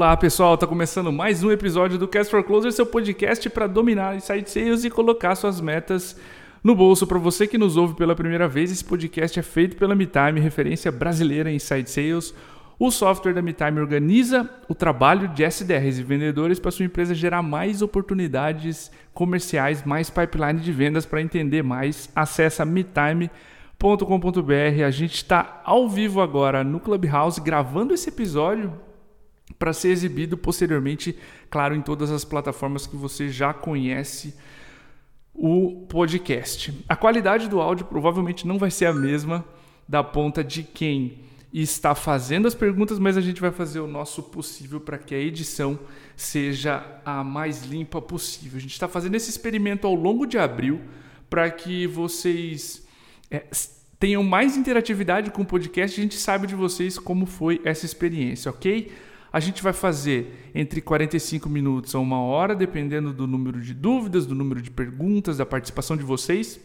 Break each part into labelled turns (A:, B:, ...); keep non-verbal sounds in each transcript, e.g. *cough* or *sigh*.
A: Olá pessoal, está começando mais um episódio do Cast for Closer, seu podcast para dominar inside sales e colocar suas metas no bolso. Para você que nos ouve pela primeira vez, esse podcast é feito pela MeTime, referência brasileira em inside sales. O software da MeTime organiza o trabalho de SDRs e vendedores para sua empresa gerar mais oportunidades comerciais, mais pipeline de vendas para entender mais. Acesse metime.com.br. A gente está ao vivo agora no Clubhouse gravando esse episódio para ser exibido posteriormente, claro, em todas as plataformas que você já conhece o podcast. A qualidade do áudio provavelmente não vai ser a mesma da ponta de quem está fazendo as perguntas, mas a gente vai fazer o nosso possível para que a edição seja a mais limpa possível. A gente está fazendo esse experimento ao longo de abril para que vocês é, tenham mais interatividade com o podcast. A gente sabe de vocês como foi essa experiência, ok? A gente vai fazer entre 45 minutos a uma hora, dependendo do número de dúvidas, do número de perguntas, da participação de vocês.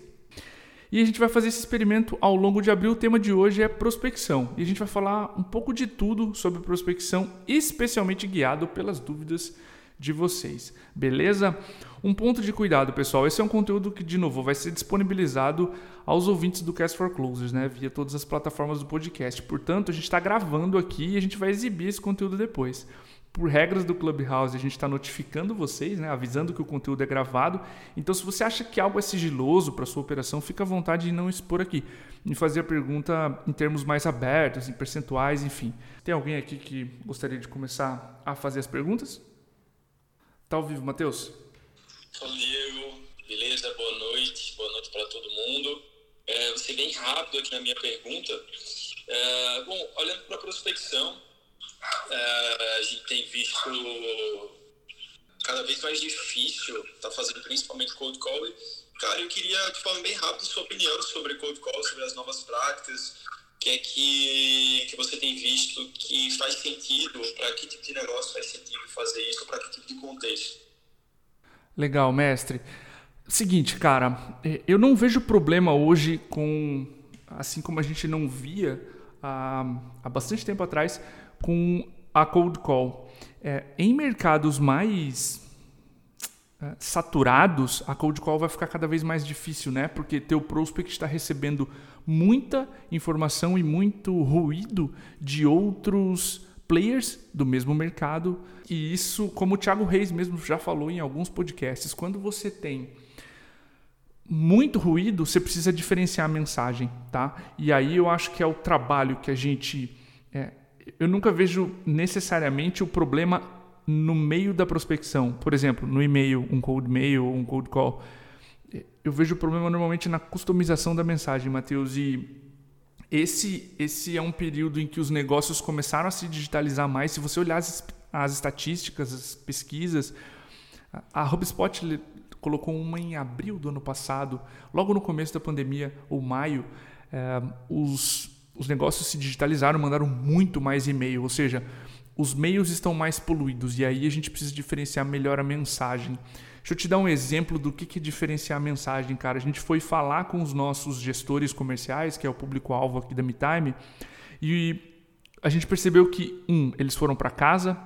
A: E a gente vai fazer esse experimento ao longo de abril. O tema de hoje é prospecção. E a gente vai falar um pouco de tudo sobre prospecção, especialmente guiado pelas dúvidas de vocês. Beleza? Um ponto de cuidado, pessoal. Esse é um conteúdo que, de novo, vai ser disponibilizado aos ouvintes do Cast for Closers, né? Via todas as plataformas do podcast. Portanto, a gente está gravando aqui e a gente vai exibir esse conteúdo depois por regras do Clubhouse, a gente está notificando vocês, né, avisando que o conteúdo é gravado. Então, se você acha que algo é sigiloso para sua operação, fica à vontade de não expor aqui. E fazer a pergunta em termos mais abertos, em percentuais, enfim. Tem alguém aqui que gostaria de começar a fazer as perguntas? Tá ao vivo, Matheus?
B: Fala, Diego. Beleza? Boa noite. Boa noite para todo mundo. É, vou ser bem rápido aqui na minha pergunta. É, bom, olhando para a prospecção, é, a gente tem visto cada vez mais difícil tá fazendo principalmente cold call. Cara, eu queria te falar bem rápido sua opinião sobre cold call, sobre as novas práticas, que é que, que você tem visto que faz sentido, para que tipo de negócio faz sentido fazer isso, para que tipo de contexto.
A: Legal, mestre. Seguinte, cara, é, eu não vejo problema hoje com, assim como a gente não via há, há bastante tempo atrás, com a cold call. É, em mercados mais saturados, a cold call vai ficar cada vez mais difícil, né? Porque teu prospect está recebendo muita informação e muito ruído de outros players do mesmo mercado. E isso, como o Thiago Reis mesmo já falou em alguns podcasts, quando você tem muito ruído, você precisa diferenciar a mensagem, tá? E aí eu acho que é o trabalho que a gente é, eu nunca vejo necessariamente o problema no meio da prospecção. Por exemplo, no e-mail, um cold mail ou um cold call. Eu vejo o problema normalmente na customização da mensagem, Matheus. E esse, esse é um período em que os negócios começaram a se digitalizar mais. Se você olhar as, as estatísticas, as pesquisas, a HubSpot colocou uma em abril do ano passado, logo no começo da pandemia, ou maio, é, os os negócios se digitalizaram, mandaram muito mais e-mail, ou seja, os meios estão mais poluídos e aí a gente precisa diferenciar melhor a mensagem. Deixa eu te dar um exemplo do que é diferenciar a mensagem, cara. A gente foi falar com os nossos gestores comerciais, que é o público-alvo aqui da MeTime, e a gente percebeu que, um, eles foram para casa,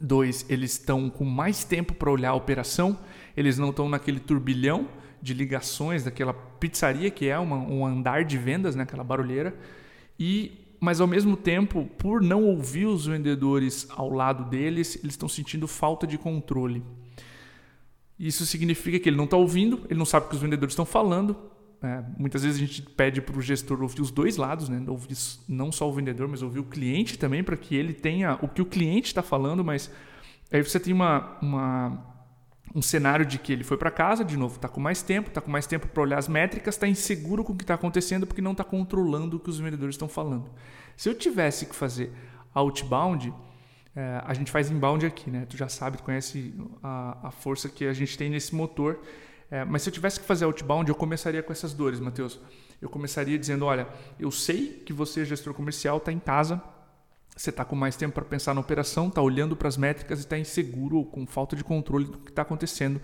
A: dois, eles estão com mais tempo para olhar a operação, eles não estão naquele turbilhão de ligações daquela pizzaria que é uma, um andar de vendas, né, aquela barulheira. E mas ao mesmo tempo, por não ouvir os vendedores ao lado deles, eles estão sentindo falta de controle. Isso significa que ele não está ouvindo, ele não sabe o que os vendedores estão falando. É, muitas vezes a gente pede para o gestor ouvir os dois lados, né? ouvir não só o vendedor, mas ouvir o cliente também, para que ele tenha o que o cliente está falando. Mas aí você tem uma, uma um cenário de que ele foi para casa, de novo, está com mais tempo, está com mais tempo para olhar as métricas, está inseguro com o que está acontecendo porque não está controlando o que os vendedores estão falando. Se eu tivesse que fazer outbound, é, a gente faz inbound aqui, né? Tu já sabe, tu conhece a, a força que a gente tem nesse motor. É, mas se eu tivesse que fazer outbound, eu começaria com essas dores, Matheus. Eu começaria dizendo, olha, eu sei que você, gestor comercial, está em casa, você está com mais tempo para pensar na operação, está olhando para as métricas e está inseguro ou com falta de controle do que está acontecendo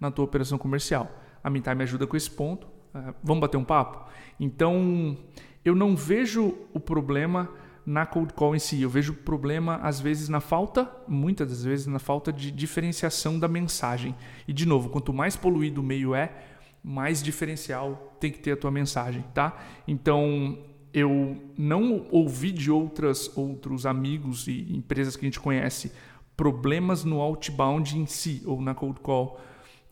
A: na tua operação comercial. A Mintai me ajuda com esse ponto. Uh, vamos bater um papo? Então, eu não vejo o problema na cold call em si. Eu vejo problema, às vezes, na falta, muitas das vezes, na falta de diferenciação da mensagem. E, de novo, quanto mais poluído o meio é, mais diferencial tem que ter a tua mensagem, tá? Então, eu não ouvi de outras, outros amigos e empresas que a gente conhece problemas no outbound em si ou na cold call.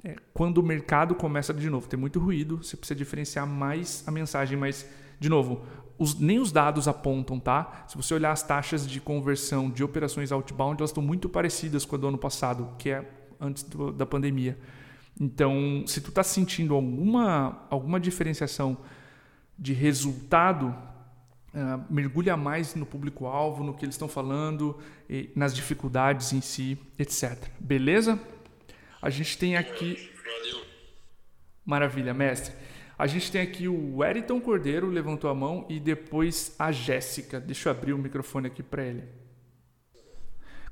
A: É, quando o mercado começa de novo, tem muito ruído, você precisa diferenciar mais a mensagem, mas de novo, os, nem os dados apontam, tá? Se você olhar as taxas de conversão de operações outbound, elas estão muito parecidas com a do ano passado, que é antes do, da pandemia. Então, se tu está sentindo alguma, alguma diferenciação de resultado, uh, mergulha mais no público-alvo, no que eles estão falando, nas dificuldades em si, etc. Beleza? A gente tem aqui. Maravilha, mestre. A gente tem aqui o Eriton Cordeiro, levantou a mão, e depois a Jéssica. Deixa eu abrir o microfone aqui para ele.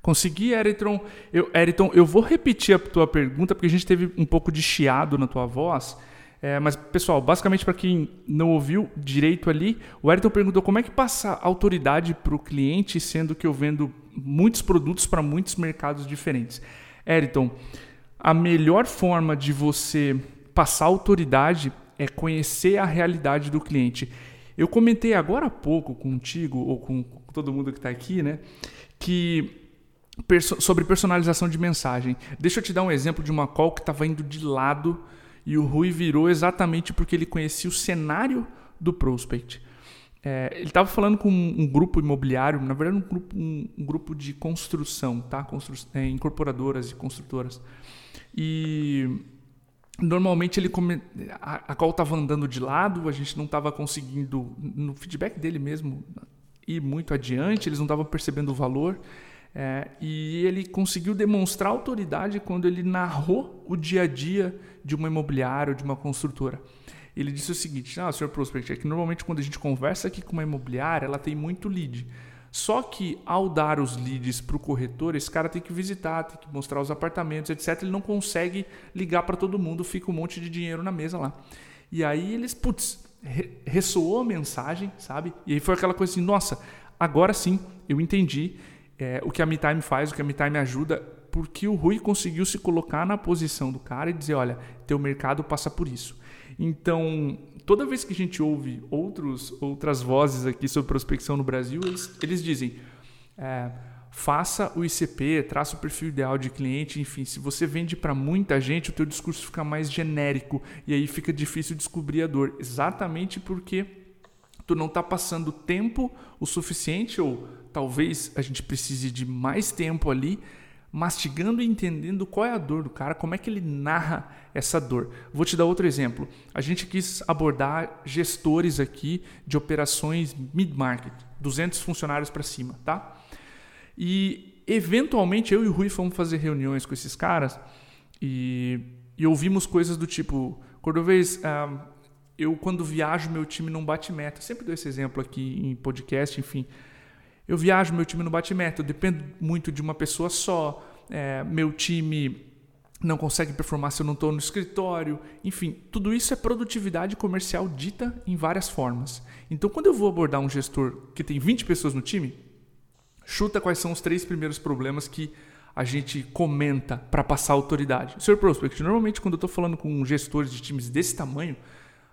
A: Consegui, Eriton. Eu, Eriton, eu vou repetir a tua pergunta, porque a gente teve um pouco de chiado na tua voz. É, mas, pessoal, basicamente para quem não ouviu direito ali, o Eriton perguntou como é que passa autoridade para o cliente, sendo que eu vendo muitos produtos para muitos mercados diferentes. Eriton, a melhor forma de você passar autoridade é conhecer a realidade do cliente. Eu comentei agora há pouco contigo, ou com todo mundo que está aqui, né? Que sobre personalização de mensagem. Deixa eu te dar um exemplo de uma call que estava indo de lado e o Rui virou exatamente porque ele conhecia o cenário do prospect. É, ele estava falando com um, grupo imobiliário, na verdade um grupo, um, um grupo de construção, tá? Constru é, incorporadoras e construtoras. E Normalmente ele come... a, a call estava andando de lado, a gente não estava conseguindo, no feedback dele mesmo, ir muito adiante, eles não estavam percebendo o valor. É, e ele conseguiu demonstrar autoridade quando ele narrou o dia a dia de uma imobiliária ou de uma construtora. Ele disse o seguinte: Ah, senhor Prospect, é que normalmente quando a gente conversa aqui com uma imobiliária, ela tem muito lead. Só que ao dar os leads para o corretor, esse cara tem que visitar, tem que mostrar os apartamentos, etc. Ele não consegue ligar para todo mundo, fica um monte de dinheiro na mesa lá. E aí eles, putz, ressoou a mensagem, sabe? E aí foi aquela coisa assim: nossa, agora sim eu entendi é, o que a MeTime faz, o que a MeTime ajuda, porque o Rui conseguiu se colocar na posição do cara e dizer: olha, teu mercado passa por isso. Então, toda vez que a gente ouve outros, outras vozes aqui sobre prospecção no Brasil, eles, eles dizem: é, faça o ICP, traça o perfil ideal de cliente, enfim, se você vende para muita gente, o teu discurso fica mais genérico e aí fica difícil descobrir a dor, exatamente porque tu não está passando tempo o suficiente ou talvez a gente precise de mais tempo ali mastigando e entendendo qual é a dor do cara, como é que ele narra essa dor. Vou te dar outro exemplo. A gente quis abordar gestores aqui de operações mid-market, 200 funcionários para cima, tá? E eventualmente eu e o Rui fomos fazer reuniões com esses caras e, e ouvimos coisas do tipo, Cordovez, ah, eu quando viajo meu time não bate meta. Sempre dou esse exemplo aqui em podcast, enfim. Eu viajo, meu time não bate meta, eu dependo muito de uma pessoa só, é, meu time não consegue performar se eu não estou no escritório. Enfim, tudo isso é produtividade comercial dita em várias formas. Então, quando eu vou abordar um gestor que tem 20 pessoas no time, chuta quais são os três primeiros problemas que a gente comenta para passar autoridade. Sr. Prospect, normalmente quando eu estou falando com gestores de times desse tamanho,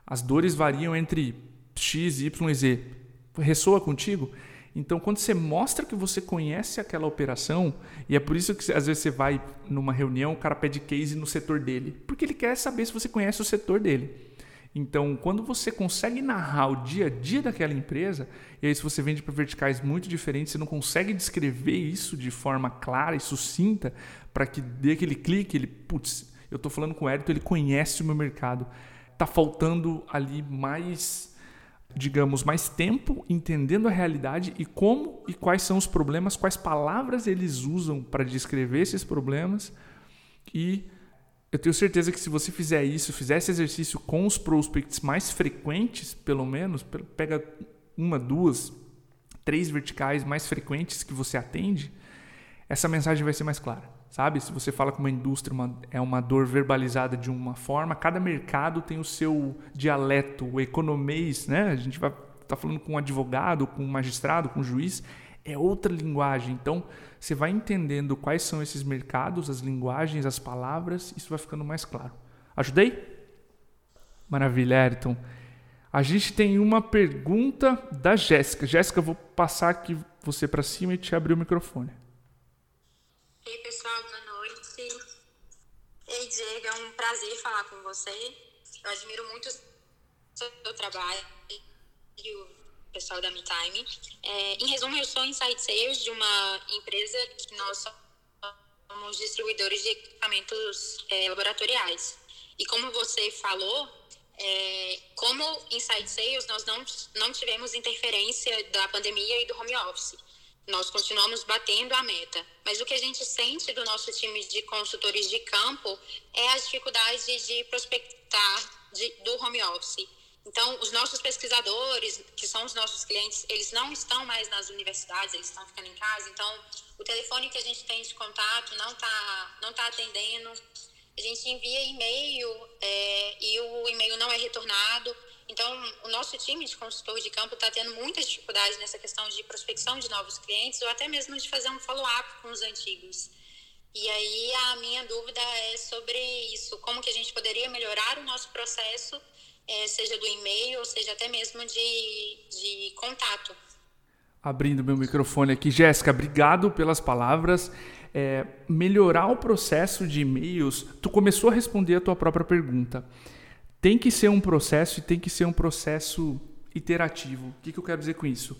A: as dores variam entre X, Y e Z. Ressoa contigo? Então, quando você mostra que você conhece aquela operação, e é por isso que às vezes você vai numa reunião, o cara pede case no setor dele, porque ele quer saber se você conhece o setor dele. Então, quando você consegue narrar o dia a dia daquela empresa, e aí se você vende para verticais muito diferentes, você não consegue descrever isso de forma clara e sucinta para que dê aquele clique, ele, putz, eu estou falando com o Edito, ele conhece o meu mercado. Tá faltando ali mais digamos, mais tempo entendendo a realidade e como e quais são os problemas, quais palavras eles usam para descrever esses problemas. E eu tenho certeza que se você fizer isso, fizer esse exercício com os prospects mais frequentes, pelo menos, pega uma, duas, três verticais mais frequentes que você atende, essa mensagem vai ser mais clara sabe? Se você fala com uma indústria, uma, é uma dor verbalizada de uma forma, cada mercado tem o seu dialeto, o economês, né? A gente vai tá falando com um advogado, com um magistrado, com um juiz, é outra linguagem. Então, você vai entendendo quais são esses mercados, as linguagens, as palavras, isso vai ficando mais claro. Ajudei? Maravilha, Ayrton. A gente tem uma pergunta da Jéssica. Jéssica, eu vou passar aqui você para cima e te abrir o microfone.
C: Ei, pessoal, boa noite. Ei, Diego, é um prazer falar com você. Eu admiro muito o seu trabalho e o pessoal da MeTime. É, em resumo, eu sou inside sales de uma empresa que nós somos distribuidores de equipamentos é, laboratoriais. E como você falou, é, como inside sales, nós não, não tivemos interferência da pandemia e do home office. Nós continuamos batendo a meta. Mas o que a gente sente do nosso time de consultores de campo é a dificuldade de prospectar de, do home office. Então, os nossos pesquisadores, que são os nossos clientes, eles não estão mais nas universidades, eles estão ficando em casa. Então, o telefone que a gente tem de contato não está não tá atendendo. A gente envia e-mail é, e o e-mail não é retornado. Então, o nosso time de consultor de campo está tendo muitas dificuldades nessa questão de prospecção de novos clientes ou até mesmo de fazer um follow-up com os antigos. E aí a minha dúvida é sobre isso, como que a gente poderia melhorar o nosso processo, é, seja do e-mail ou seja até mesmo de, de contato.
A: Abrindo meu microfone aqui, Jéssica, obrigado pelas palavras. É, melhorar o processo de e-mails, tu começou a responder a tua própria pergunta tem que ser um processo e tem que ser um processo iterativo. O que, que eu quero dizer com isso?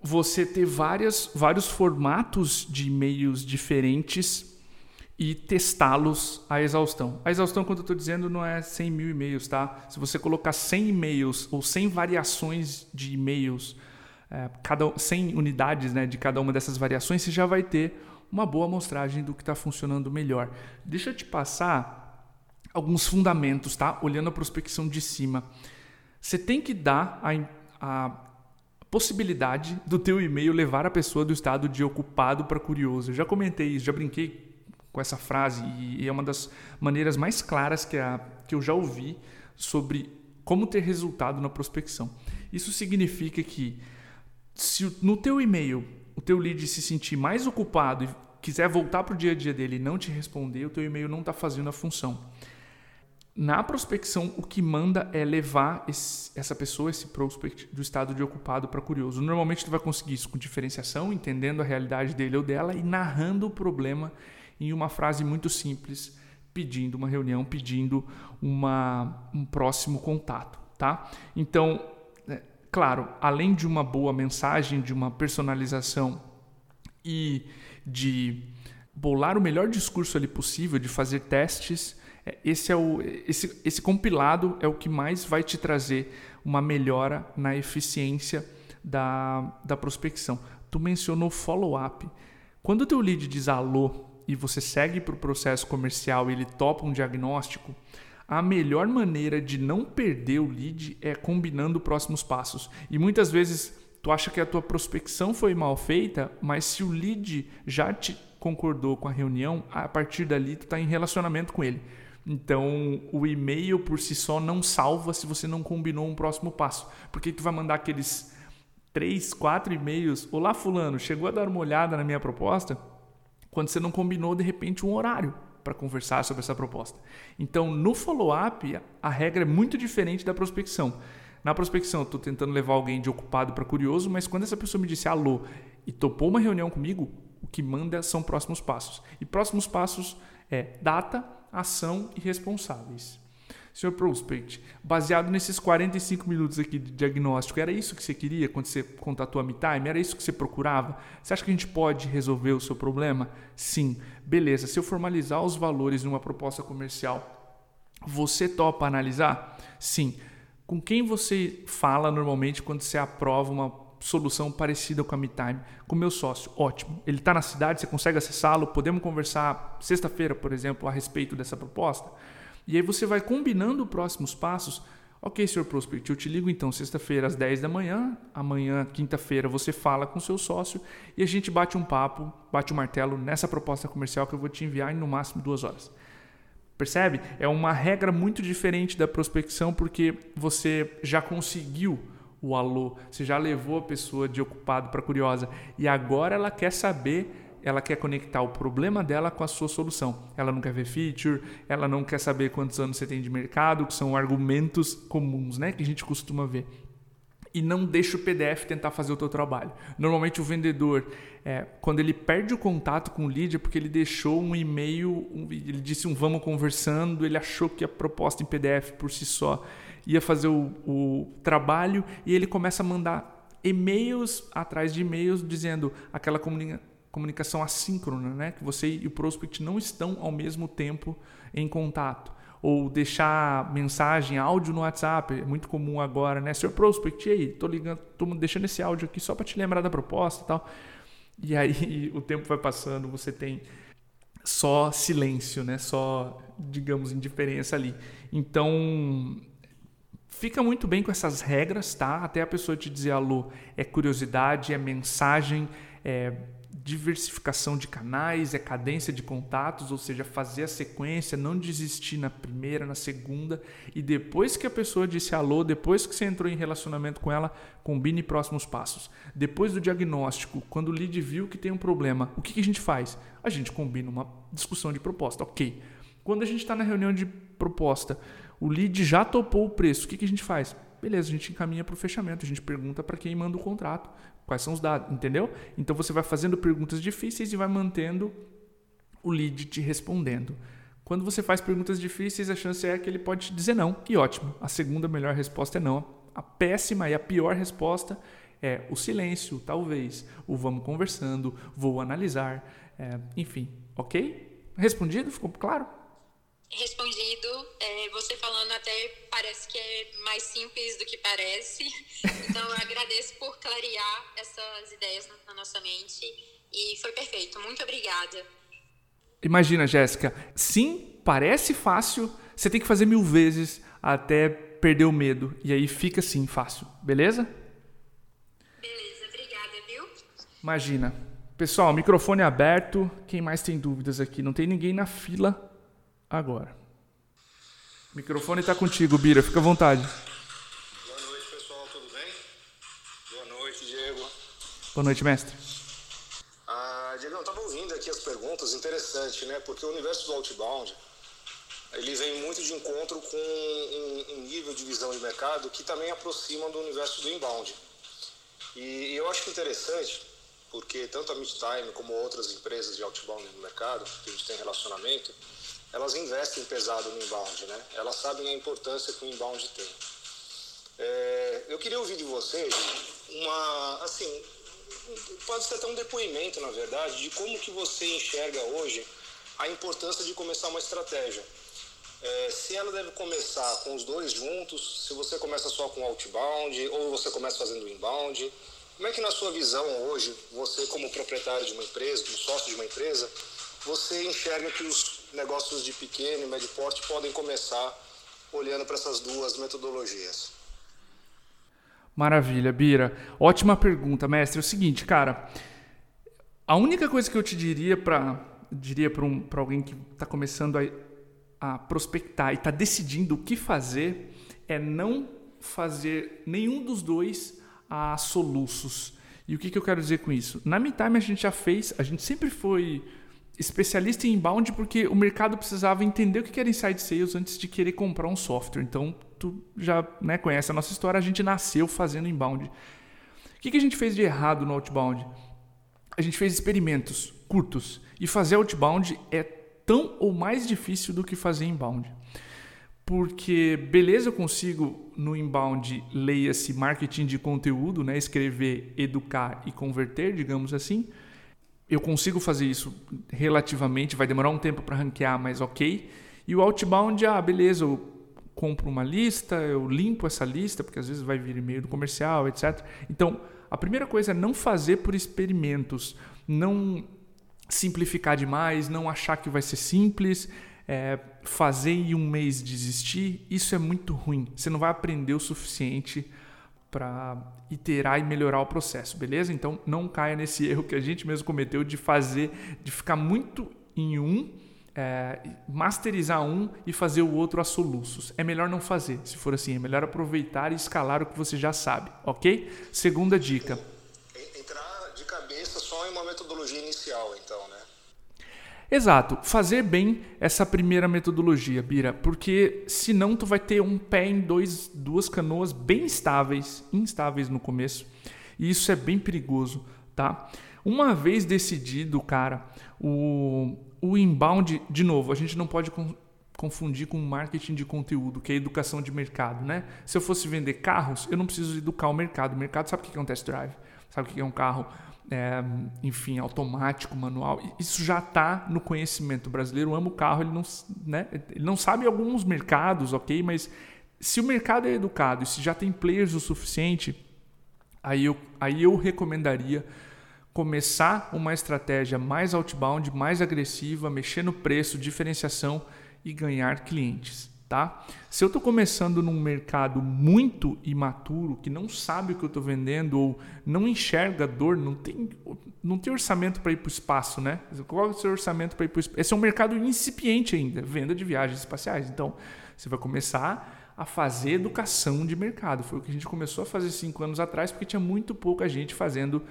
A: Você ter várias, vários formatos de e-mails diferentes e testá-los à exaustão. A exaustão, quando eu estou dizendo, não é 100 mil e-mails, tá? Se você colocar 100 e-mails ou 100 variações de e-mails, é, cada, 100 unidades né, de cada uma dessas variações, você já vai ter uma boa amostragem do que está funcionando melhor. Deixa eu te passar alguns fundamentos, tá? Olhando a prospecção de cima. Você tem que dar a, a possibilidade do teu e-mail levar a pessoa do estado de ocupado para curioso. Eu já comentei isso, já brinquei com essa frase e é uma das maneiras mais claras que, a, que eu já ouvi sobre como ter resultado na prospecção. Isso significa que se no teu e-mail o teu lead se sentir mais ocupado e quiser voltar para o dia a dia dele e não te responder, o teu e-mail não está fazendo a função. Na prospecção, o que manda é levar esse, essa pessoa, esse prospect, do estado de ocupado para curioso. Normalmente, tu vai conseguir isso com diferenciação, entendendo a realidade dele ou dela e narrando o problema em uma frase muito simples, pedindo uma reunião, pedindo uma, um próximo contato. Tá? Então, é, claro, além de uma boa mensagem, de uma personalização e de bolar o melhor discurso ali possível, de fazer testes esse, é o, esse, esse compilado é o que mais vai te trazer uma melhora na eficiência da, da prospecção. Tu mencionou follow-up. Quando o teu lead diz alô e você segue para o processo comercial e ele topa um diagnóstico, a melhor maneira de não perder o lead é combinando próximos passos. E muitas vezes tu acha que a tua prospecção foi mal feita, mas se o lead já te concordou com a reunião, a partir dali tu está em relacionamento com ele. Então, o e-mail por si só não salva se você não combinou um próximo passo. Porque tu vai mandar aqueles três, quatro e-mails. Olá, fulano, chegou a dar uma olhada na minha proposta? Quando você não combinou, de repente, um horário para conversar sobre essa proposta. Então, no follow-up, a regra é muito diferente da prospecção. Na prospecção, eu estou tentando levar alguém de ocupado para curioso, mas quando essa pessoa me disse alô e topou uma reunião comigo, o que manda são próximos passos. E próximos passos é data, ação e responsáveis. Senhor Prospect, baseado nesses 45 minutos aqui de diagnóstico, era isso que você queria quando você contatou a MeTime? Era isso que você procurava? Você acha que a gente pode resolver o seu problema? Sim. Beleza, se eu formalizar os valores numa proposta comercial, você topa analisar? Sim. Com quem você fala normalmente quando você aprova uma solução parecida com a MeTime, com o meu sócio. Ótimo. Ele está na cidade, você consegue acessá-lo, podemos conversar sexta-feira, por exemplo, a respeito dessa proposta. E aí você vai combinando próximos passos. Ok, senhor Prospect, eu te ligo então sexta-feira às 10 da manhã, amanhã, quinta-feira, você fala com seu sócio e a gente bate um papo, bate o um martelo nessa proposta comercial que eu vou te enviar em no máximo duas horas. Percebe? É uma regra muito diferente da prospecção porque você já conseguiu o alô, você já levou a pessoa de ocupado para curiosa e agora ela quer saber ela quer conectar o problema dela com a sua solução. Ela não quer ver feature, ela não quer saber quantos anos você tem de mercado, que são argumentos comuns, né, que a gente costuma ver e não deixa o PDF tentar fazer o teu trabalho. Normalmente o vendedor, é, quando ele perde o contato com o lead, é porque ele deixou um e-mail, um, ele disse um vamos conversando, ele achou que a proposta em PDF por si só ia fazer o, o trabalho e ele começa a mandar e-mails atrás de e-mails dizendo aquela comunica, comunicação assíncrona, né? que você e o prospect não estão ao mesmo tempo em contato ou deixar mensagem, áudio no WhatsApp, é muito comum agora, né? Senhor Prospect, aí, tô ligando, tô deixando esse áudio aqui só para te lembrar da proposta e tal. E aí *laughs* o tempo vai passando, você tem só silêncio, né? Só, digamos, indiferença ali. Então, fica muito bem com essas regras, tá? Até a pessoa te dizer alô, é curiosidade, é mensagem, é diversificação de canais, é cadência de contatos, ou seja, fazer a sequência, não desistir na primeira, na segunda, e depois que a pessoa disse alô, depois que você entrou em relacionamento com ela, combine próximos passos. Depois do diagnóstico, quando o lead viu que tem um problema, o que, a gente faz? A gente combina uma discussão de proposta, ok. Quando a gente está na reunião de proposta, o lead já topou o preço, o que, que a gente faz? Beleza, a gente encaminha para o fechamento, a gente pergunta para quem manda o contrato, quais são os dados, entendeu? Então você vai fazendo perguntas difíceis e vai mantendo o lead te respondendo. Quando você faz perguntas difíceis, a chance é que ele pode te dizer não, e ótimo. A segunda melhor resposta é não. A péssima e a pior resposta é o silêncio, talvez, o vamos conversando, vou analisar, é, enfim, ok? Respondido? Ficou claro?
C: Respondido. É, você falando até parece que é mais simples do que parece. *laughs* Então, eu agradeço por clarear essas ideias na nossa mente. E foi perfeito. Muito obrigada.
A: Imagina, Jéssica. Sim, parece fácil. Você tem que fazer mil vezes até perder o medo. E aí fica assim, fácil. Beleza?
C: Beleza, obrigada, viu?
A: Imagina. Pessoal, microfone aberto. Quem mais tem dúvidas aqui? Não tem ninguém na fila agora. O microfone está contigo, Bira, fica à vontade.
D: Boa noite, pessoal, tudo bem? Boa noite, Diego.
A: Boa noite, mestre.
D: Ah, Diego, eu estava ouvindo aqui as perguntas, interessante, né? Porque o universo do outbound, ele vem muito de encontro com um, um nível de visão de mercado que também aproxima do universo do inbound. E, eu acho que interessante, porque tanto a Midtime como outras empresas de outbound no mercado, que a gente tem relacionamento, elas investem pesado no inbound, né? Elas sabem a importância que o inbound tem. É, eu queria ouvir de vocês uma, assim, pode ser até um depoimento, na verdade, de como que você enxerga hoje a importância de começar uma estratégia. É, se ela deve começar com os dois juntos, se você começa só com outbound ou você começa fazendo inbound. Como é que na sua visão hoje, você como proprietário de uma empresa, como sócio de uma empresa, você enxerga que os negócios de pequeno e médio porte podem começar olhando para essas duas metodologias?
A: Maravilha, Bira. Ótima pergunta, mestre. É o seguinte, cara, a única coisa que eu te diria para diria para um, alguém que está começando a, a prospectar e está decidindo o que fazer é não fazer nenhum dos dois a soluços. E o que, que eu quero dizer com isso? Na MeTime a gente já fez, a gente sempre foi especialista em inbound porque o mercado precisava entender o que era inside sales antes de querer comprar um software. Então, tu já né, conhece a nossa história, a gente nasceu fazendo inbound. O que, que a gente fez de errado no outbound? A gente fez experimentos curtos e fazer outbound é tão ou mais difícil do que fazer inbound. Porque, beleza, eu consigo no inbound, leia-se marketing de conteúdo, né, escrever, educar e converter, digamos assim eu consigo fazer isso relativamente, vai demorar um tempo para ranquear, mas ok. E o outbound, ah, beleza, eu compro uma lista, eu limpo essa lista, porque às vezes vai vir e-mail do comercial, etc. Então, a primeira coisa é não fazer por experimentos, não simplificar demais, não achar que vai ser simples, é, fazer em um mês desistir, isso é muito ruim. Você não vai aprender o suficiente para iterar e melhorar o processo, beleza? Então não caia nesse *laughs* erro que a gente mesmo cometeu de fazer, de ficar muito em um é, masterizar um e fazer o outro a soluços. É melhor não fazer, se for assim. É melhor aproveitar e escalar o que você já sabe, ok? Segunda dica.
D: Entrar de cabeça só em uma metodologia inicial, então, né?
A: Exato, fazer bem essa primeira metodologia, Bira, porque senão tu vai ter um pé em dois, duas canoas bem estáveis, instáveis no começo, e isso é bem perigoso, tá? Uma vez decidido, cara, o, o inbound, de novo, a gente não pode confundir com marketing de conteúdo, que é educação de mercado, né? Se eu fosse vender carros, eu não preciso educar o mercado. O mercado sabe o que é um test drive, sabe o que é um carro, é, enfim, automático, manual. Isso já está no conhecimento. O brasileiro ama o carro, ele não, né? ele não sabe alguns mercados, ok? Mas se o mercado é educado e se já tem players o suficiente, aí eu, aí eu recomendaria começar uma estratégia mais outbound, mais agressiva, mexer no preço, diferenciação e ganhar clientes, tá? Se eu estou começando num mercado muito imaturo, que não sabe o que eu estou vendendo ou não enxerga dor, não tem, não tem orçamento para ir para o espaço, né? Qual é o seu orçamento para ir para o espaço? Esse é um mercado incipiente ainda, venda de viagens espaciais. Então, você vai começar a fazer educação de mercado. Foi o que a gente começou a fazer cinco anos atrás, porque tinha muito pouca gente fazendo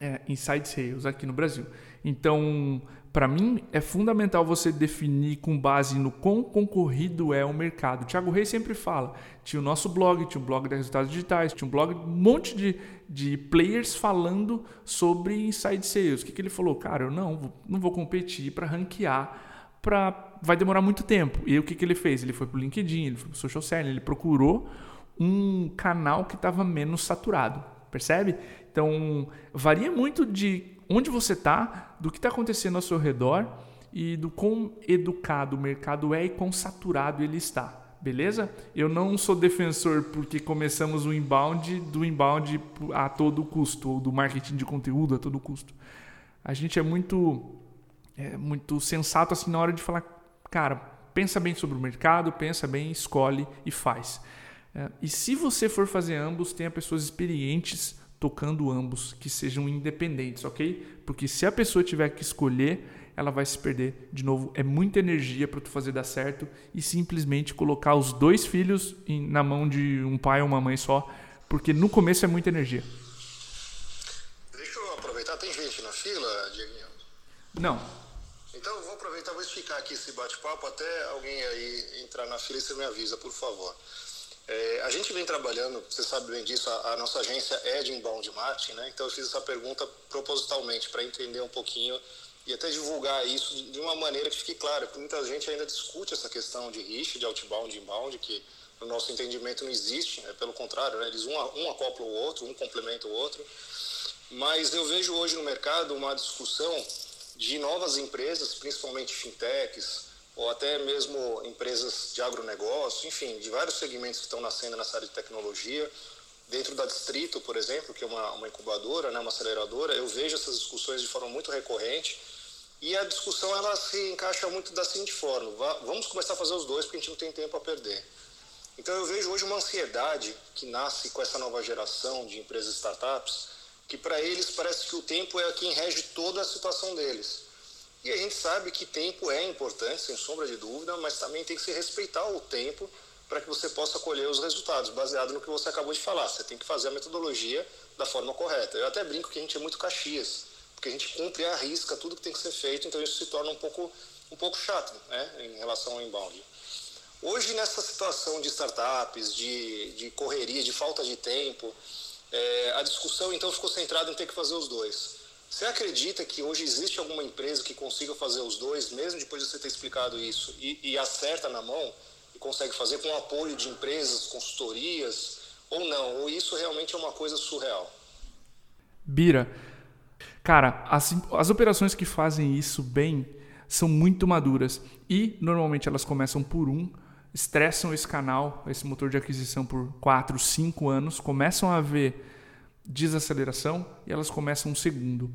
A: é, inside sales aqui no Brasil. Então, para mim, é fundamental você definir com base no quão concorrido é o mercado. O Thiago Reis sempre fala: tinha o nosso blog, tinha o blog da Resultados Digitais, tinha um blog, um monte de, de players falando sobre inside sales. O que, que ele falou? Cara, eu não, não vou competir para ranquear. Pra, vai demorar muito tempo. E o que, que ele fez? Ele foi para o LinkedIn, ele foi para o Social Selling, ele procurou um canal que estava menos saturado. Percebe? Então, varia muito de onde você está, do que está acontecendo ao seu redor e do quão educado o mercado é e quão saturado ele está. Beleza? Eu não sou defensor porque começamos o inbound do inbound a todo custo, ou do marketing de conteúdo a todo custo. A gente é muito, é muito sensato assim na hora de falar, cara, pensa bem sobre o mercado, pensa bem, escolhe e faz. É, e se você for fazer ambos, tenha pessoas experientes tocando ambos, que sejam independentes, ok? Porque se a pessoa tiver que escolher, ela vai se perder. De novo, é muita energia para tu fazer dar certo e simplesmente colocar os dois filhos em, na mão de um pai ou uma mãe só, porque no começo é muita energia.
D: Deixa eu aproveitar, tem gente na fila, Dieguinho?
A: Não.
D: Então eu vou aproveitar, vou esticar aqui esse bate-papo até alguém aí entrar na fila e você me avisa, por favor. É, a gente vem trabalhando, você sabe bem disso, a, a, nossa agência é de inbound marketing, né? Então eu fiz essa pergunta propositalmente para entender um pouquinho e até divulgar isso de uma maneira que fique claro, porque muita gente ainda discute essa questão de RIF, de outbound e inbound, que no nosso entendimento não existe, é pelo contrário, né? eles um, um acopla o outro, um complementa o outro. Mas eu vejo hoje no mercado uma discussão de novas empresas, principalmente fintechs, ou até mesmo empresas de agronegócio, enfim, de vários segmentos que estão nascendo nessa área de tecnologia. Dentro da Distrito, por exemplo, que é uma, uma incubadora, né, uma aceleradora, eu vejo essas discussões de forma muito recorrente. E a discussão ela se encaixa muito da seguinte forma: vamos começar a fazer os dois porque a gente não tem tempo a perder. Então eu vejo hoje uma ansiedade que nasce com essa nova geração de empresas startups, que para eles parece que o tempo é quem rege toda a situação deles. E a gente sabe que tempo é importante, sem sombra de dúvida, mas também tem que se respeitar o tempo para que você possa colher os resultados, baseado no que você acabou de falar. Você tem que fazer a metodologia da forma correta. Eu até brinco que a gente é muito caxias, porque a gente cumpre a risca tudo que tem que ser feito, então isso se torna um pouco, um pouco chato né, em relação ao inbound. Hoje, nessa situação de startups, de, de correria, de falta de tempo, é, a discussão então ficou centrada em ter que fazer os dois. Você acredita que hoje existe alguma empresa que consiga fazer os dois, mesmo depois de você ter explicado isso, e, e acerta na mão e consegue fazer com o apoio de empresas, consultorias, ou não? Ou isso realmente é uma coisa surreal?
A: Bira, cara, as, as operações que fazem isso bem são muito maduras e normalmente elas começam por um, estressam esse canal, esse motor de aquisição por 4, 5 anos, começam a ver desaceleração e elas começam um segundo.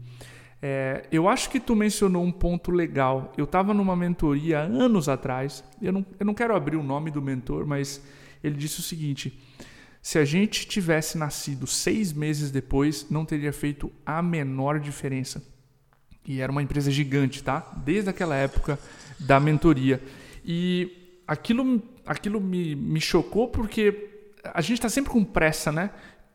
A: É, eu acho que tu mencionou um ponto legal. Eu estava numa mentoria anos atrás. Eu não, eu não quero abrir o nome do mentor, mas ele disse o seguinte: se a gente tivesse nascido seis meses depois, não teria feito a menor diferença. E era uma empresa gigante, tá? Desde aquela época da mentoria. E aquilo, aquilo me, me chocou porque a gente está sempre com pressa, né?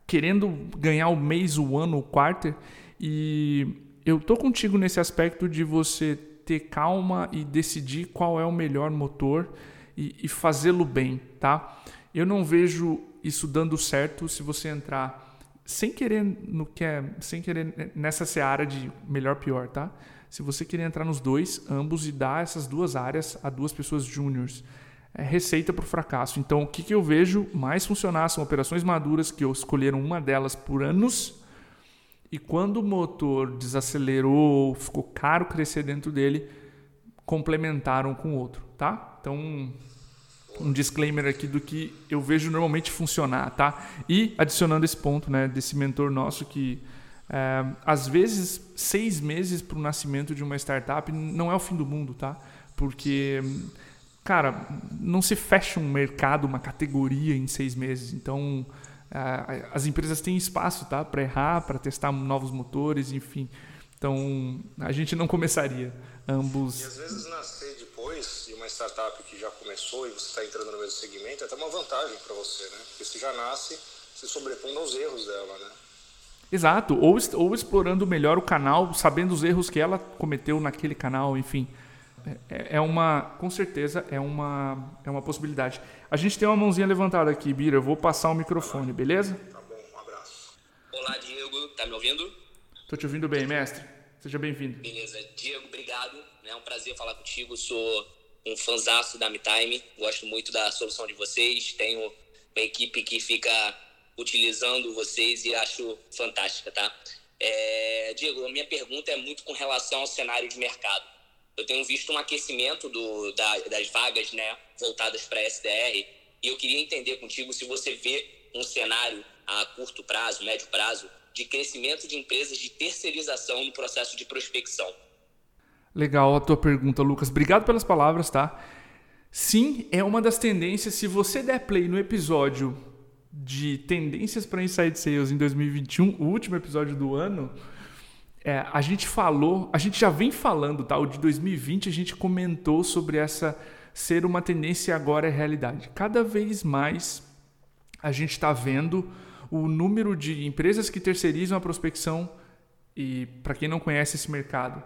A: Querendo ganhar o mês, o ano, o quarter. E eu tô contigo nesse aspecto de você ter calma e decidir qual é o melhor motor e, e fazê-lo bem, tá? Eu não vejo isso dando certo se você entrar sem querer no que é, sem querer nessa seara de melhor pior, tá? Se você querer entrar nos dois, ambos e dar essas duas áreas a duas pessoas júniores, é receita para o fracasso. Então, o que, que eu vejo mais funcionar são operações maduras que eu escolheram uma delas por anos e quando o motor desacelerou, ficou caro crescer dentro dele, complementaram com o outro, tá? Então, um disclaimer aqui do que eu vejo normalmente funcionar, tá? E adicionando esse ponto, né, desse mentor nosso que é, às vezes seis meses para o nascimento de uma startup não é o fim do mundo, tá? Porque cara, não se fecha um mercado, uma categoria em seis meses. Então as empresas têm espaço, tá, para errar, para testar novos motores, enfim. Então a gente não começaria ambos.
D: E às vezes nascer depois de uma startup que já começou e você está entrando no mesmo segmento é até uma vantagem para você, né? Porque você já nasce se sobrepondo aos erros dela, né?
A: Exato, ou, ou explorando melhor o canal, sabendo os erros que ela cometeu naquele canal, enfim. É, é uma, com certeza, é uma, é uma possibilidade. A gente tem uma mãozinha levantada aqui, Bira. Eu vou passar o microfone, beleza?
D: Tá bom, um abraço.
B: Olá, Diego. Tá me ouvindo?
A: Tô te ouvindo bem, mestre. Seja bem-vindo.
B: Beleza. Diego, obrigado. É um prazer falar contigo. Sou um fanzaço da MeTime. Gosto muito da solução de vocês. Tenho uma equipe que fica utilizando vocês e acho fantástica, tá? É, Diego, a minha pergunta é muito com relação ao cenário de mercado. Eu tenho visto um aquecimento do, da, das vagas né, voltadas para SDR e eu queria entender contigo se você vê um cenário a curto prazo, médio prazo, de crescimento de empresas de terceirização no processo de prospecção.
A: Legal a tua pergunta, Lucas. Obrigado pelas palavras, tá? Sim, é uma das tendências. Se você der play no episódio de tendências para Inside Sales em 2021, o último episódio do ano, é, a gente falou, a gente já vem falando, tá? O de 2020 a gente comentou sobre essa ser uma tendência agora é realidade. Cada vez mais a gente está vendo o número de empresas que terceirizam a prospecção e para quem não conhece esse mercado,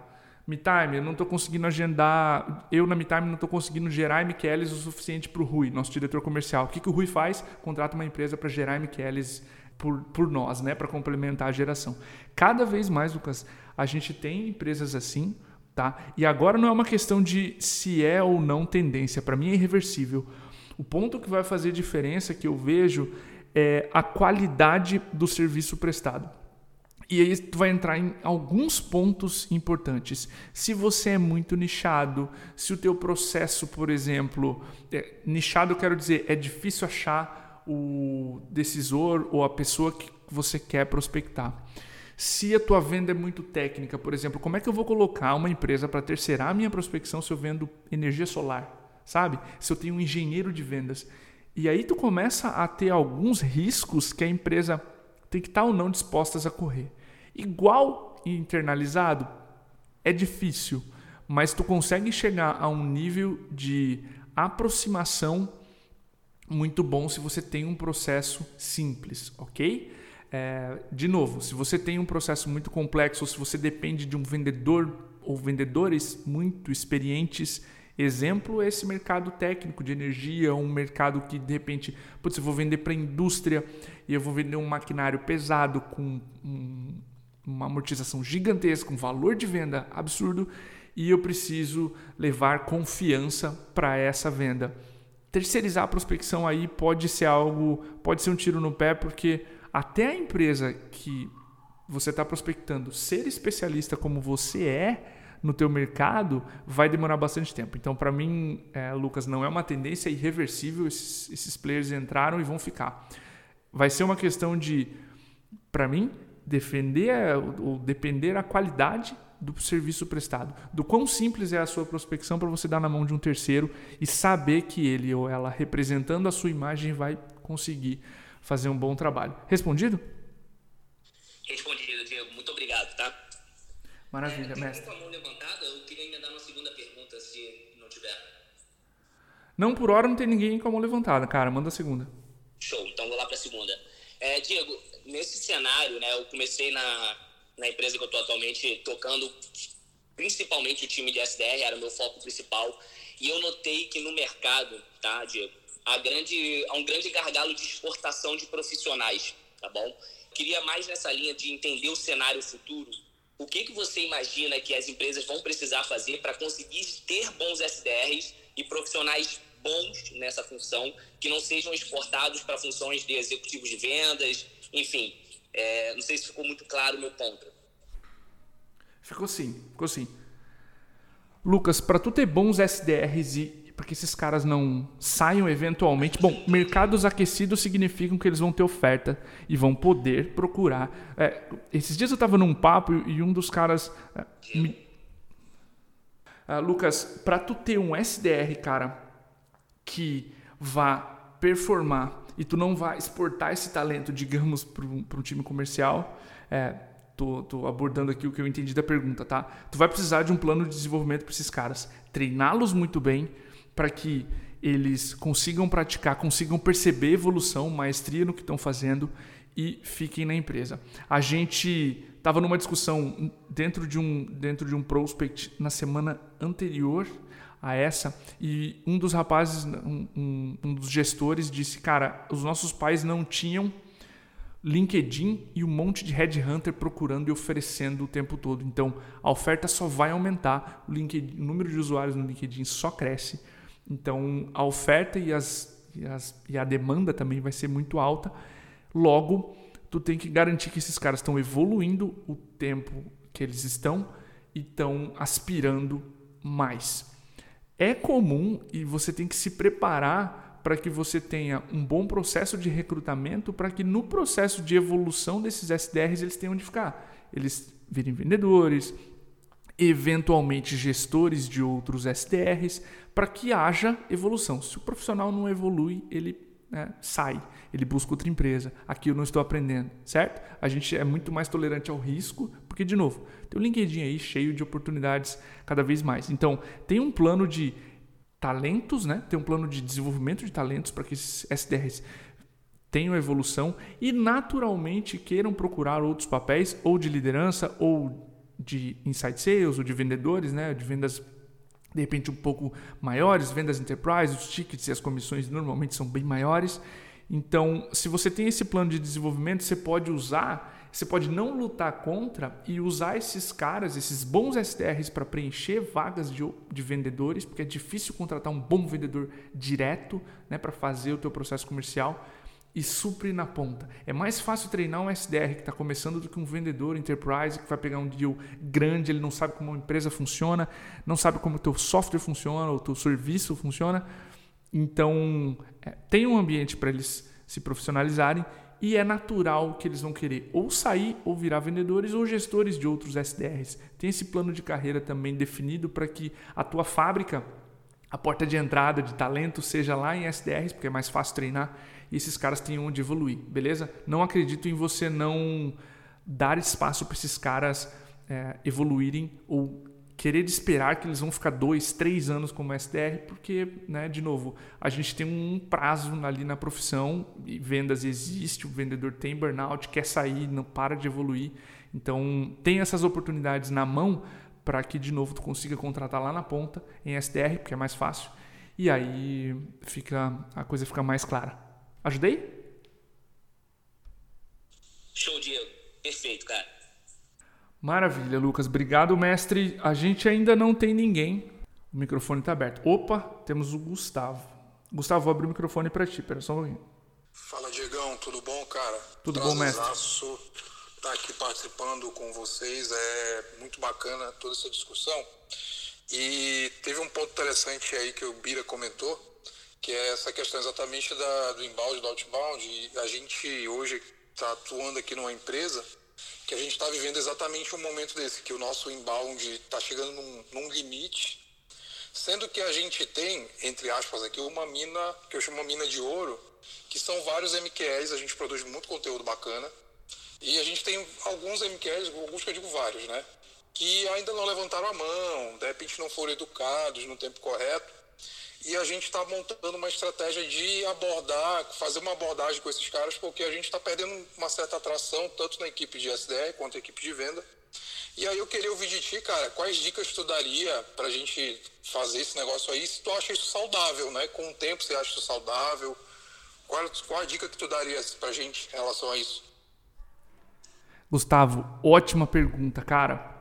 A: MeTime, eu não estou conseguindo agendar, eu na MeTime não estou conseguindo gerar MQLs o suficiente para o Rui, nosso diretor comercial. O que, que o Rui faz? Contrata uma empresa para gerar MQLs por, por nós, né, para complementar a geração. Cada vez mais, Lucas, a gente tem empresas assim, tá? E agora não é uma questão de se é ou não tendência, para mim é irreversível. O ponto que vai fazer diferença que eu vejo é a qualidade do serviço prestado. E aí tu vai entrar em alguns pontos importantes. Se você é muito nichado, se o teu processo, por exemplo, é, nichado eu quero dizer, é difícil achar o decisor ou a pessoa que você quer prospectar. Se a tua venda é muito técnica, por exemplo, como é que eu vou colocar uma empresa para terceirar a minha prospecção se eu vendo energia solar, sabe? Se eu tenho um engenheiro de vendas. E aí tu começa a ter alguns riscos que a empresa tem que estar tá ou não dispostas a correr. Igual internalizado é difícil, mas tu consegue chegar a um nível de aproximação muito bom se você tem um processo simples, ok? É, de novo, se você tem um processo muito complexo, ou se você depende de um vendedor ou vendedores muito experientes, exemplo esse mercado técnico de energia, um mercado que de repente, putz, eu vou vender para a indústria e eu vou vender um maquinário pesado com um, uma amortização gigantesca, um valor de venda absurdo e eu preciso levar confiança para essa venda. Terceirizar a prospecção aí pode ser algo, pode ser um tiro no pé, porque até a empresa que você está prospectando ser especialista como você é no teu mercado vai demorar bastante tempo. Então, para mim, é, Lucas, não é uma tendência irreversível. Esses, esses players entraram e vão ficar. Vai ser uma questão de, para mim, defender ou depender a qualidade do serviço prestado, do quão simples é a sua prospecção para você dar na mão de um terceiro e saber que ele ou ela, representando a sua imagem, vai conseguir fazer um bom trabalho. Respondido?
B: Respondido, Diego. Muito obrigado, tá?
A: Maravilha,
E: é,
A: mestre.
E: Com a mão levantada, eu queria emendar uma segunda pergunta, se não tiver.
A: Não, por hora não tem ninguém com a mão levantada, cara. Manda a segunda.
E: Show, então vou lá para a segunda. É, Diego, nesse cenário, né, eu comecei na, na empresa que eu estou atualmente tocando principalmente o time de SDR, era o meu foco principal, e eu notei que no mercado, tá, Diego, há, grande, há um grande gargalo de exportação de profissionais, tá bom? Queria mais nessa linha de entender o cenário futuro. O que, que você imagina que as empresas vão precisar fazer para conseguir ter bons SDRs e profissionais bons nessa função, que não sejam exportados para funções de executivos de vendas, enfim. É, não sei se ficou muito claro o meu ponto.
A: Ficou sim, ficou sim. Lucas, para tu ter bons SDRs e para que esses caras não saiam eventualmente. Bom, mercados aquecidos significam que eles vão ter oferta e vão poder procurar. É, esses dias eu estava num papo e um dos caras. É, me... ah, Lucas, para tu ter um SDR, cara, que vá performar e tu não vai exportar esse talento, digamos, para um time comercial, é, tô, tô, abordando aqui o que eu entendi da pergunta, tá? Tu vai precisar de um plano de desenvolvimento para esses caras, treiná-los muito bem para que eles consigam praticar, consigam perceber evolução, maestria no que estão fazendo e fiquem na empresa. A gente estava numa discussão dentro de um dentro de um prospect na semana anterior a essa e um dos rapazes, um, um, um dos gestores disse, cara, os nossos pais não tinham LinkedIn e um monte de headhunter procurando e oferecendo o tempo todo. Então, a oferta só vai aumentar, o, LinkedIn, o número de usuários no LinkedIn só cresce então, a oferta e, as, e, as, e a demanda também vai ser muito alta. Logo, tu tem que garantir que esses caras estão evoluindo o tempo que eles estão e estão aspirando mais. É comum e você tem que se preparar para que você tenha um bom processo de recrutamento, para que no processo de evolução desses SDRs eles tenham onde ficar. Eles virem vendedores, eventualmente gestores de outros SDRs, para que haja evolução. Se o profissional não evolui, ele né, sai, ele busca outra empresa. Aqui eu não estou aprendendo, certo? A gente é muito mais tolerante ao risco, porque, de novo, tem o LinkedIn aí cheio de oportunidades cada vez mais. Então, tem um plano de talentos, né? tem um plano de desenvolvimento de talentos para que esses SDRs tenham evolução e naturalmente queiram procurar outros papéis ou de liderança ou de inside sales ou de vendedores, né, de vendas de repente um pouco maiores, vendas enterprise, os tickets e as comissões normalmente são bem maiores. Então, se você tem esse plano de desenvolvimento, você pode usar, você pode não lutar contra e usar esses caras, esses bons SDRs para preencher vagas de, de vendedores, porque é difícil contratar um bom vendedor direto né, para fazer o teu processo comercial e supre na ponta. É mais fácil treinar um SDR que está começando do que um vendedor enterprise que vai pegar um deal grande, ele não sabe como uma empresa funciona, não sabe como o teu software funciona, o teu serviço funciona. Então, é, tem um ambiente para eles se profissionalizarem e é natural que eles vão querer ou sair ou virar vendedores ou gestores de outros SDRs. Tem esse plano de carreira também definido para que a tua fábrica, a porta de entrada de talento seja lá em SDRs, porque é mais fácil treinar e esses caras têm onde evoluir, beleza? Não acredito em você não dar espaço para esses caras é, evoluírem ou querer esperar que eles vão ficar dois, três anos como SDR, porque, né, de novo, a gente tem um prazo ali na profissão e vendas existe, o vendedor tem burnout, quer sair, não para de evoluir. Então, tem essas oportunidades na mão para que, de novo, tu consiga contratar lá na ponta em SDR, porque é mais fácil. E aí fica a coisa fica mais clara. Ajudei?
E: Show, Diego. Perfeito, cara.
A: Maravilha, Lucas. Obrigado, mestre. A gente ainda não tem ninguém. O microfone está aberto. Opa, temos o Gustavo. Gustavo, vou abrir o microfone para ti. Pera só um pouquinho.
D: Fala, Diegão. Tudo bom, cara?
A: Tudo bom, mestre?
D: Estar tá aqui participando com vocês. É muito bacana toda essa discussão. E teve um ponto interessante aí que o Bira comentou, que é essa questão exatamente da, do inbound, do outbound. E a gente hoje está atuando aqui numa empresa que a gente está vivendo exatamente um momento desse, que o nosso inbound está chegando num, num, limite, sendo que a gente tem, entre aspas aqui, uma mina, que eu chamo mina de ouro, que são vários MQLs, a gente produz muito conteúdo bacana, e a gente tem alguns MQLs, alguns que eu digo vários, né? que ainda não levantaram a mão, de repente não foram educados no tempo correto. E a gente está montando uma estratégia de abordar, fazer uma abordagem com esses caras, porque a gente está perdendo uma certa atração, tanto na equipe de SDR quanto na equipe de venda. E aí eu queria ouvir de ti, cara, quais dicas tu daria para a gente fazer esse negócio aí, se tu acha isso saudável, né? Com o tempo você acha isso saudável? Qual, qual a dica que tu daria a gente em relação a isso?
A: Gustavo, ótima pergunta, cara.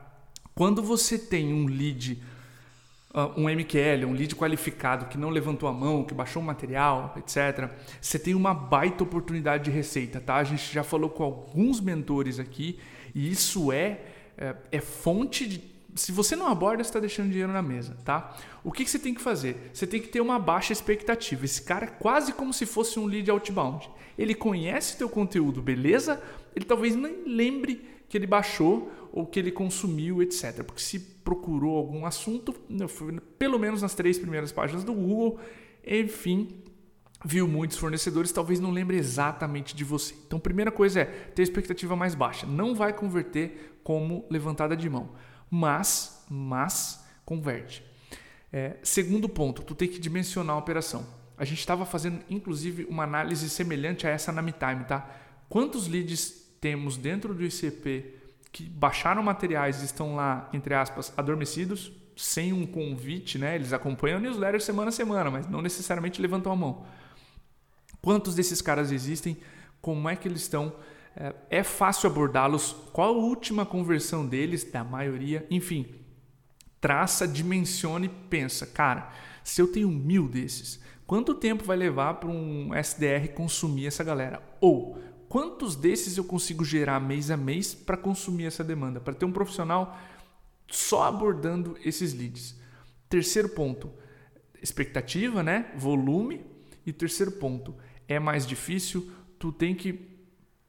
A: Quando você tem um lead ah, um MQL, um lead qualificado que não levantou a mão, que baixou o material, etc., você tem uma baita oportunidade de receita, tá? A gente já falou com alguns mentores aqui e isso é, é, é fonte de. Se você não aborda, você está deixando dinheiro na mesa, tá? O que, que você tem que fazer? Você tem que ter uma baixa expectativa. Esse cara é quase como se fosse um lead outbound. Ele conhece teu conteúdo, beleza? Ele talvez nem lembre que ele baixou ou que ele consumiu, etc. Porque se procurou algum assunto, pelo menos nas três primeiras páginas do Google, enfim, viu muitos fornecedores, talvez não lembre exatamente de você. Então, primeira coisa é ter expectativa mais baixa. Não vai converter como levantada de mão, mas, mas converte. É, segundo ponto, tu tem que dimensionar a operação. A gente estava fazendo, inclusive, uma análise semelhante a essa na MeTime, tá? Quantos leads temos dentro do ICP que baixaram materiais e estão lá, entre aspas, adormecidos, sem um convite, né? Eles acompanham o newsletter semana a semana, mas não necessariamente levantam a mão. Quantos desses caras existem? Como é que eles estão? É, é fácil abordá-los? Qual a última conversão deles? Da maioria? Enfim, traça, dimensione, pensa, cara, se eu tenho mil desses, quanto tempo vai levar para um SDR consumir essa galera? Ou quantos desses eu consigo gerar mês a mês para consumir essa demanda, para ter um profissional só abordando esses leads. Terceiro ponto, expectativa, né? Volume. E terceiro ponto, é mais difícil, tu tem que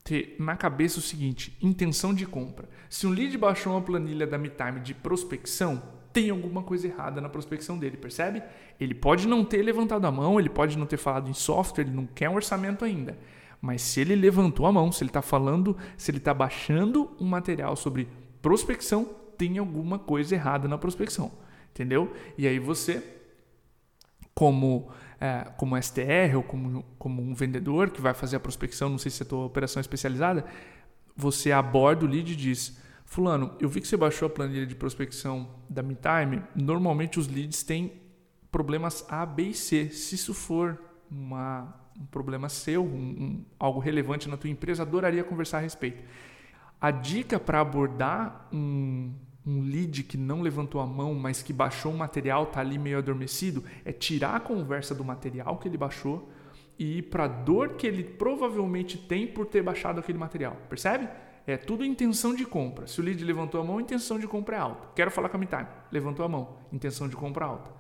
A: ter na cabeça o seguinte, intenção de compra. Se um lead baixou uma planilha da MeTime de prospecção, tem alguma coisa errada na prospecção dele, percebe? Ele pode não ter levantado a mão, ele pode não ter falado em software, ele não quer um orçamento ainda. Mas se ele levantou a mão, se ele está falando, se ele está baixando um material sobre prospecção, tem alguma coisa errada na prospecção, entendeu? E aí você, como é, como STR ou como, como um vendedor que vai fazer a prospecção, não sei se é a tua operação especializada, você aborda o lead e diz, fulano, eu vi que você baixou a planilha de prospecção da MeTime, normalmente os leads têm problemas A, B e C. Se isso for uma um problema seu, um, um, algo relevante na tua empresa, adoraria conversar a respeito. A dica para abordar um, um lead que não levantou a mão, mas que baixou um material, está ali meio adormecido, é tirar a conversa do material que ele baixou e ir para a dor que ele provavelmente tem por ter baixado aquele material. Percebe? É tudo intenção de compra. Se o lead levantou a mão, intenção de compra é alta. Quero falar com a MeTime. Levantou a mão, intenção de compra alta.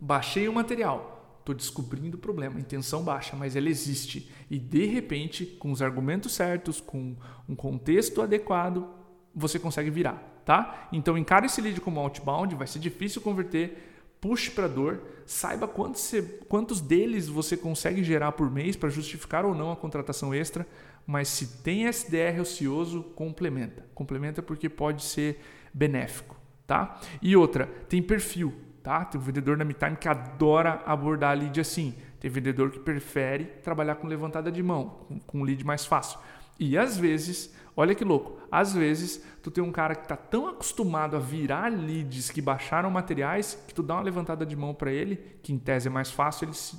A: Baixei o material Estou descobrindo o problema, intenção baixa, mas ela existe. E de repente, com os argumentos certos, com um contexto adequado, você consegue virar, tá? Então encare esse lead como outbound, vai ser difícil converter, puxe para dor, saiba quantos, quantos deles você consegue gerar por mês para justificar ou não a contratação extra, mas se tem SDR ocioso, complementa. Complementa porque pode ser benéfico, tá? E outra, tem perfil. Tá? Tem um vendedor na MeTime que adora abordar lead assim. Tem vendedor que prefere trabalhar com levantada de mão, com, com lead mais fácil. E às vezes, olha que louco, às vezes tu tem um cara que está tão acostumado a virar leads que baixaram materiais que tu dá uma levantada de mão para ele, que em tese é mais fácil, ele se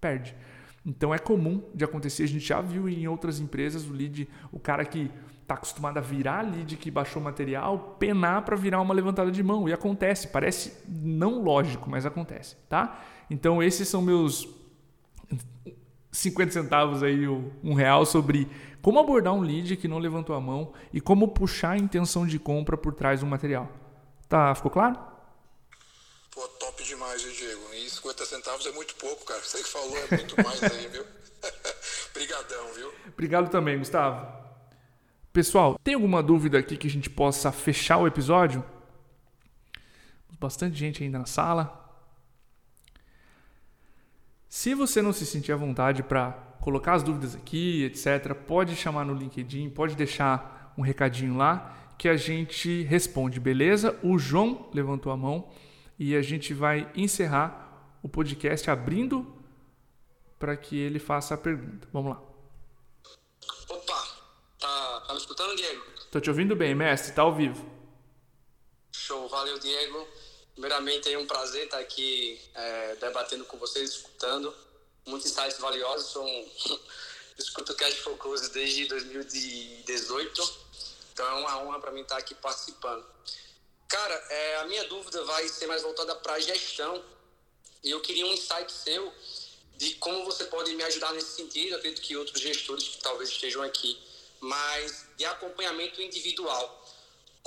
A: perde. Então é comum de acontecer, a gente já viu em outras empresas o lead, o cara que está acostumado a virar lead que baixou material, penar para virar uma levantada de mão. E acontece, parece não lógico, mas acontece, tá? Então esses são meus 50 centavos aí, um real sobre como abordar um lead que não levantou a mão e como puxar a intenção de compra por trás do material. Tá, ficou claro?
D: Pô, top demais, Diego. E 50 centavos é muito pouco, cara. Você que falou é muito mais aí, viu? *laughs* Obrigadão, viu?
A: Obrigado também, Gustavo. Pessoal, tem alguma dúvida aqui que a gente possa fechar o episódio? Bastante gente ainda na sala. Se você não se sentir à vontade para colocar as dúvidas aqui, etc., pode chamar no LinkedIn, pode deixar um recadinho lá que a gente responde, beleza? O João levantou a mão e a gente vai encerrar o podcast abrindo para que ele faça a pergunta. Vamos lá.
F: Opa, tá, tá me escutando, Diego?
A: Tô te ouvindo bem, mestre, tá ao vivo.
F: Show, valeu, Diego. Primeiramente, é um prazer estar aqui é, debatendo com vocês, escutando. Muitos insights valiosos. Um, *laughs* escuto o Cash for Close desde 2018 então é uma honra para mim estar aqui participando. Cara, é, a minha dúvida vai ser mais voltada para a gestão. E eu queria um insight seu de como você pode me ajudar nesse sentido. Eu acredito que outros gestores que talvez estejam aqui, mas de acompanhamento individual.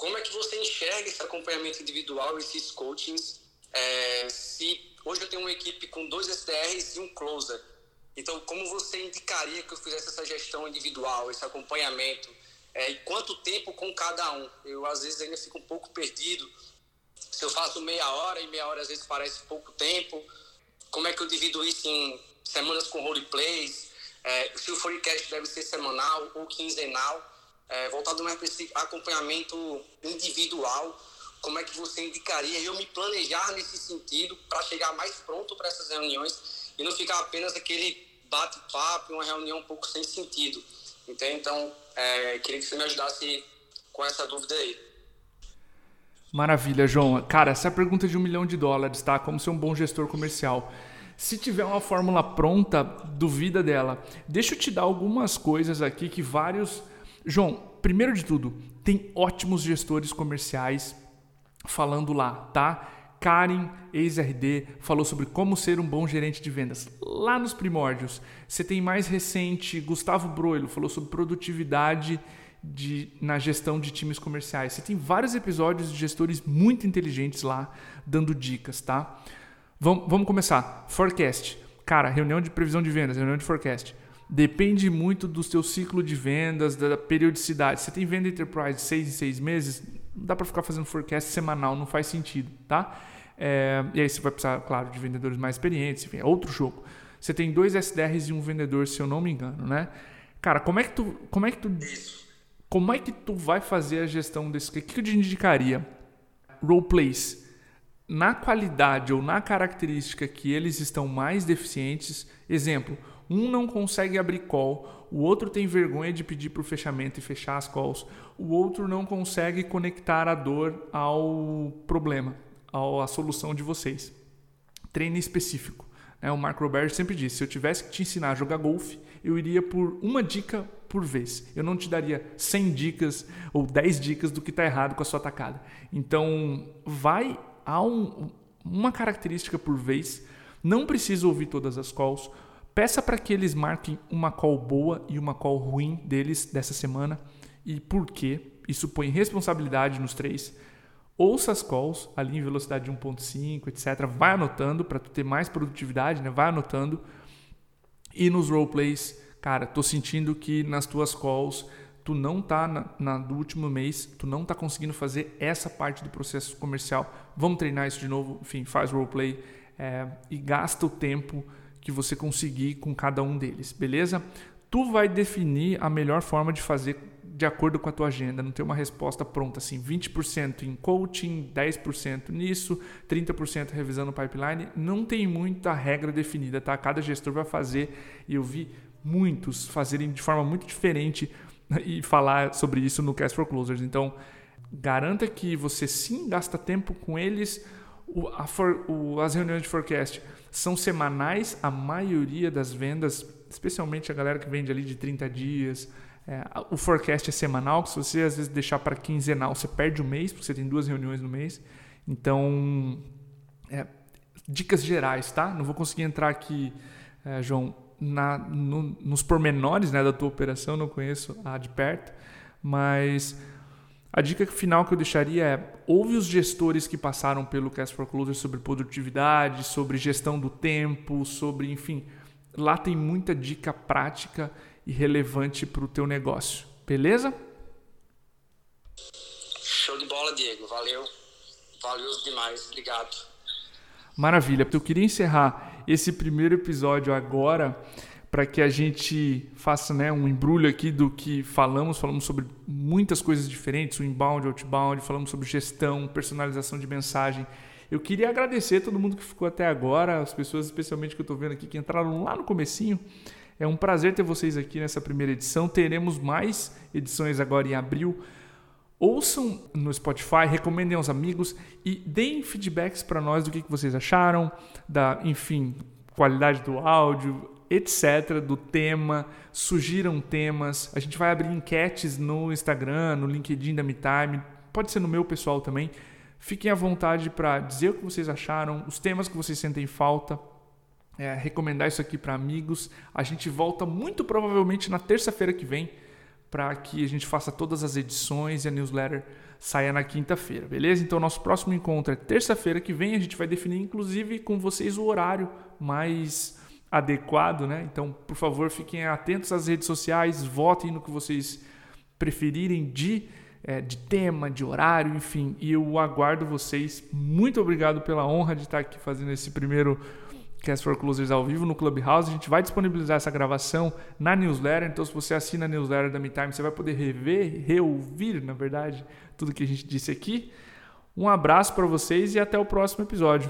F: Como é que você enxerga esse acompanhamento individual, esses coachings? É, se hoje eu tenho uma equipe com dois SDRs e um closer. Então, como você indicaria que eu fizesse essa gestão individual, esse acompanhamento? é, e quanto tempo com cada um. Eu, às vezes, ainda fico um pouco perdido. Se eu faço meia hora e meia hora, às vezes, parece pouco tempo. Como é que eu divido isso em semanas com roleplays? É, se o forecast deve ser semanal ou quinzenal? É, voltado mais para esse acompanhamento individual, como é que você indicaria eu me planejar nesse sentido para chegar mais pronto para essas reuniões e não ficar apenas aquele bate-papo, uma reunião um pouco sem sentido. Entende? Então, é, queria que você me ajudasse com essa dúvida aí.
A: Maravilha, João. Cara, essa é pergunta de um milhão de dólares, tá? Como ser um bom gestor comercial. Se tiver uma fórmula pronta, duvida dela. Deixa eu te dar algumas coisas aqui que vários. João, primeiro de tudo, tem ótimos gestores comerciais falando lá, tá? Karen, ex-RD, falou sobre como ser um bom gerente de vendas. Lá nos primórdios. Você tem mais recente, Gustavo Broilo, falou sobre produtividade de, na gestão de times comerciais. Você tem vários episódios de gestores muito inteligentes lá dando dicas, tá? Vamos, vamos começar. Forecast. Cara, reunião de previsão de vendas, reunião de forecast. Depende muito do seu ciclo de vendas, da periodicidade. Você tem venda enterprise seis em seis meses, não dá para ficar fazendo forecast semanal, não faz sentido, tá? É, e aí você vai precisar, claro, de vendedores mais experientes, enfim, é outro jogo. Você tem dois SDRs e um vendedor, se eu não me engano, né? Cara, como é que tu, como é que tu, como é que tu vai fazer a gestão desse? O que eu te indicaria? Roleplays. Na qualidade ou na característica que eles estão mais deficientes, exemplo, um não consegue abrir call, o outro tem vergonha de pedir para o fechamento e fechar as calls, o outro não consegue conectar a dor ao problema a solução de vocês. Treino específico. Né? O Mark Roberts sempre disse: se eu tivesse que te ensinar a jogar golfe, eu iria por uma dica por vez. Eu não te daria 100 dicas ou 10 dicas do que está errado com a sua tacada. Então, vai a um, uma característica por vez. Não precisa ouvir todas as calls. Peça para que eles marquem uma call boa e uma call ruim deles dessa semana e por quê. Isso põe responsabilidade nos três. Ouça as calls ali em velocidade de 1.5, etc. Vai anotando para tu ter mais produtividade, né? Vai anotando. E nos roleplays, cara, tô sentindo que nas tuas calls tu não tá na, na, do último mês, tu não tá conseguindo fazer essa parte do processo comercial. Vamos treinar isso de novo, enfim, faz roleplay é, e gasta o tempo que você conseguir com cada um deles, beleza? Tu vai definir a melhor forma de fazer de acordo com a tua agenda, não ter uma resposta pronta assim, 20% em coaching, 10% nisso, 30% revisando o pipeline, não tem muita regra definida, tá? Cada gestor vai fazer e eu vi muitos fazerem de forma muito diferente e falar sobre isso no Cast for Closers. Então, garanta que você sim gasta tempo com eles. O, for, o, as reuniões de forecast são semanais, a maioria das vendas, especialmente a galera que vende ali de 30 dias, é, o forecast é semanal, se você às vezes deixar para quinzenal, você perde o mês, porque você tem duas reuniões no mês. Então, é, dicas gerais, tá? Não vou conseguir entrar aqui, é, João, na, no, nos pormenores né, da tua operação, não conheço a de perto, mas a dica final que eu deixaria é: ouve os gestores que passaram pelo Cast for Closer sobre produtividade, sobre gestão do tempo, sobre, enfim, lá tem muita dica prática e relevante para o teu negócio. Beleza?
F: Show de bola, Diego. Valeu. Valioso demais. Obrigado.
A: Maravilha. Eu queria encerrar esse primeiro episódio agora para que a gente faça né, um embrulho aqui do que falamos. Falamos sobre muitas coisas diferentes, o inbound, outbound, falamos sobre gestão, personalização de mensagem. Eu queria agradecer a todo mundo que ficou até agora, as pessoas especialmente que eu estou vendo aqui que entraram lá no comecinho. É um prazer ter vocês aqui nessa primeira edição. Teremos mais edições agora em abril. Ouçam no Spotify, recomendem aos amigos e deem feedbacks para nós do que, vocês acharam, da, enfim, qualidade do áudio, etc., do tema, sugiram temas. A gente vai abrir enquetes no Instagram, no LinkedIn da MeTime, pode ser no meu pessoal também. Fiquem à vontade para dizer o que vocês acharam, os temas que vocês sentem falta, é, recomendar isso aqui para amigos. A gente volta muito provavelmente na terça-feira que vem para que a gente faça todas as edições e a newsletter saia na quinta-feira, beleza? Então, nosso próximo encontro é terça-feira que vem. A gente vai definir, inclusive, com vocês o horário mais adequado, né? Então, por favor, fiquem atentos às redes sociais, votem no que vocês preferirem de, é, de tema, de horário, enfim. E eu aguardo vocês. Muito obrigado pela honra de estar aqui fazendo esse primeiro Cast for Closers ao vivo no Clubhouse. A gente vai disponibilizar essa gravação na newsletter. Então, se você assina a newsletter da MeTime, você vai poder rever, reouvir, na verdade, tudo que a gente disse aqui. Um abraço para vocês e até o próximo episódio.